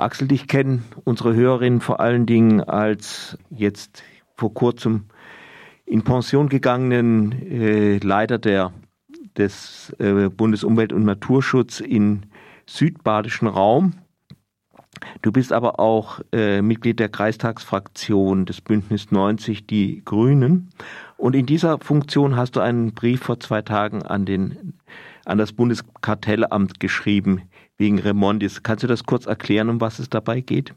Axel, dich kennen unsere Hörerinnen vor allen Dingen als jetzt vor kurzem in Pension gegangenen äh, Leiter der, des äh, Bundesumwelt- und Naturschutz in südbadischen Raum. Du bist aber auch äh, Mitglied der Kreistagsfraktion des Bündnis 90 Die Grünen. Und in dieser Funktion hast du einen Brief vor zwei Tagen an, den, an das Bundeskartellamt geschrieben wegen Remondis. Kannst du das kurz erklären, um was es dabei geht?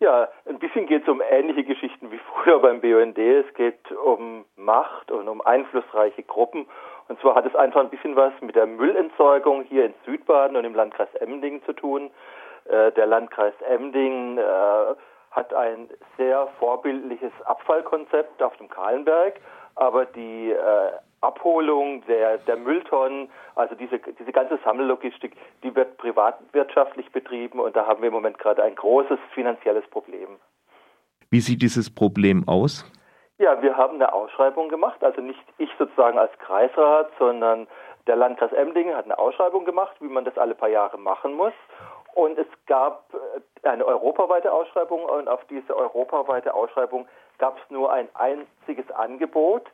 Ja, ein bisschen geht es um ähnliche Geschichten wie früher beim BUND. Es geht um Macht und um einflussreiche Gruppen. Und zwar hat es einfach ein bisschen was mit der Müllentsorgung hier in Südbaden und im Landkreis Emding zu tun. Äh, der Landkreis Emding äh, hat ein sehr vorbildliches Abfallkonzept auf dem Kahlenberg, aber die äh, Abholung der, der Mülltonnen, also diese, diese ganze Sammellogistik, die wird privatwirtschaftlich betrieben und da haben wir im Moment gerade ein großes finanzielles Problem. Wie sieht dieses Problem aus? Ja, wir haben eine Ausschreibung gemacht, also nicht ich sozusagen als Kreisrat, sondern der Landkreis Emdingen hat eine Ausschreibung gemacht, wie man das alle paar Jahre machen muss. Und es gab äh, eine europaweite Ausschreibung und auf diese europaweite Ausschreibung gab es nur ein einziges Angebot.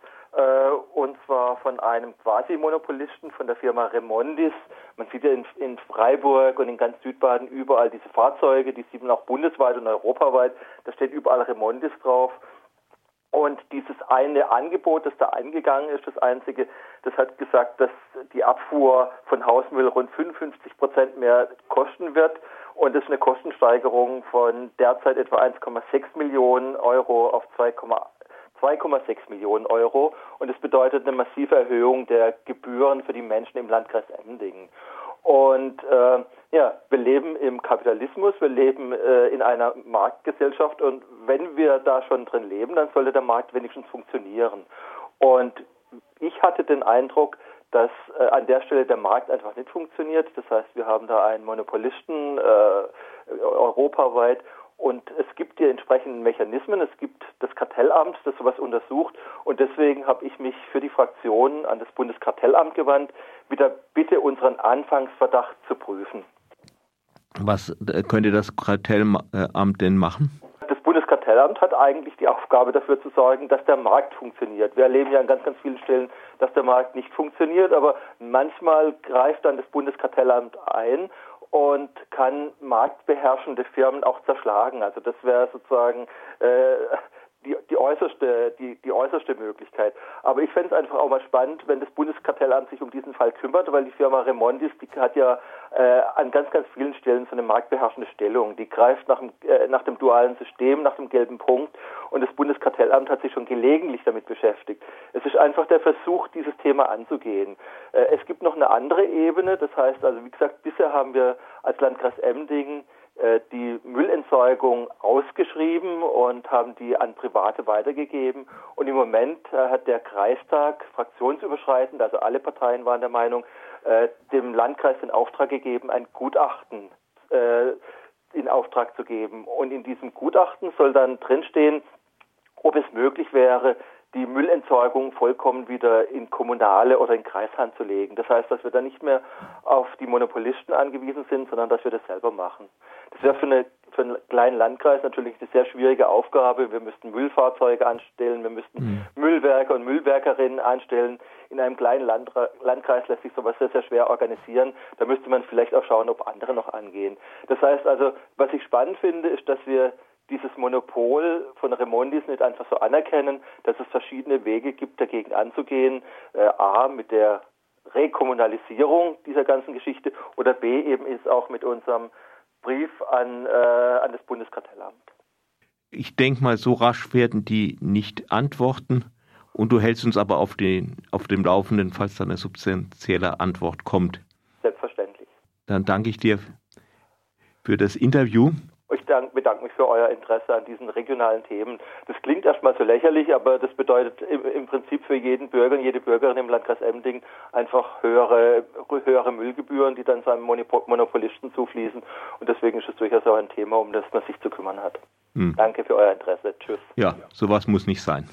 Und zwar von einem Quasi-Monopolisten von der Firma Remondis. Man sieht ja in, in, Freiburg und in ganz Südbaden überall diese Fahrzeuge, die sieht man auch bundesweit und europaweit. Da steht überall Remondis drauf. Und dieses eine Angebot, das da eingegangen ist, das einzige, das hat gesagt, dass die Abfuhr von Hausmüll rund 55 Prozent mehr kosten wird. Und das ist eine Kostensteigerung von derzeit etwa 1,6 Millionen Euro auf 2,8 2,6 Millionen Euro und es bedeutet eine massive Erhöhung der Gebühren für die Menschen im Landkreis Emdingen. Und äh, ja, wir leben im Kapitalismus, wir leben äh, in einer Marktgesellschaft und wenn wir da schon drin leben, dann sollte der Markt wenigstens funktionieren. Und ich hatte den Eindruck, dass äh, an der Stelle der Markt einfach nicht funktioniert. Das heißt, wir haben da einen Monopolisten äh, europaweit und es gibt die entsprechenden Mechanismen. Es gibt das Kartellamt, das sowas untersucht. Und deswegen habe ich mich für die Fraktion an das Bundeskartellamt gewandt, mit der Bitte, unseren Anfangsverdacht zu prüfen. Was äh, könnte das Kartellamt denn machen? Das Bundeskartellamt hat eigentlich die Aufgabe dafür zu sorgen, dass der Markt funktioniert. Wir erleben ja an ganz, ganz vielen Stellen, dass der Markt nicht funktioniert, aber manchmal greift dann das Bundeskartellamt ein und kann marktbeherrschende Firmen auch zerschlagen. Also das wäre sozusagen äh, die, die äußerste, die, die äußerste Möglichkeit. Aber ich fände es einfach auch mal spannend, wenn das Bundeskartellamt sich um diesen Fall kümmert, weil die Firma Remondis, die hat ja äh, an ganz, ganz vielen Stellen so eine marktbeherrschende Stellung. Die greift nach dem, äh, nach dem dualen System, nach dem gelben Punkt und das Bundeskartellamt hat sich schon gelegentlich damit beschäftigt. Es ist einfach der Versuch, dieses Thema anzugehen. Äh, es gibt noch eine andere Ebene, das heißt also, wie gesagt, bisher haben wir als Landkreis Emdingen die Müllentsorgung ausgeschrieben und haben die an Private weitergegeben. Und im Moment äh, hat der Kreistag fraktionsüberschreitend, also alle Parteien waren der Meinung, äh, dem Landkreis den Auftrag gegeben, ein Gutachten in Auftrag zu geben. Und in diesem Gutachten soll dann drinstehen, ob es möglich wäre, die Müllentsorgung vollkommen wieder in kommunale oder in Kreishand zu legen. Das heißt, dass wir da nicht mehr auf die Monopolisten angewiesen sind, sondern dass wir das selber machen. Das wäre für, eine, für einen kleinen Landkreis natürlich eine sehr schwierige Aufgabe. Wir müssten Müllfahrzeuge anstellen, wir müssten mhm. Müllwerker und Müllwerkerinnen anstellen. In einem kleinen Landra Landkreis lässt sich sowas sehr, sehr schwer organisieren. Da müsste man vielleicht auch schauen, ob andere noch angehen. Das heißt also, was ich spannend finde, ist, dass wir dieses Monopol von Remondis nicht einfach so anerkennen, dass es verschiedene Wege gibt, dagegen anzugehen. Äh, A, mit der Rekommunalisierung dieser ganzen Geschichte oder B, eben ist auch mit unserem Brief an, äh, an das Bundeskartellamt. Ich denke mal, so rasch werden die nicht antworten. Und du hältst uns aber auf, den, auf dem Laufenden, falls da eine substanzielle Antwort kommt. Selbstverständlich. Dann danke ich dir für das Interview bedanke mich für euer Interesse an diesen regionalen Themen. Das klingt erstmal so lächerlich, aber das bedeutet im, im Prinzip für jeden Bürger und jede Bürgerin im Landkreis Emding einfach höhere, höhere Müllgebühren, die dann seinem Monopolisten zufließen. Und deswegen ist es durchaus auch ein Thema, um das man sich zu kümmern hat. Hm. Danke für euer Interesse. Tschüss. Ja, sowas muss nicht sein.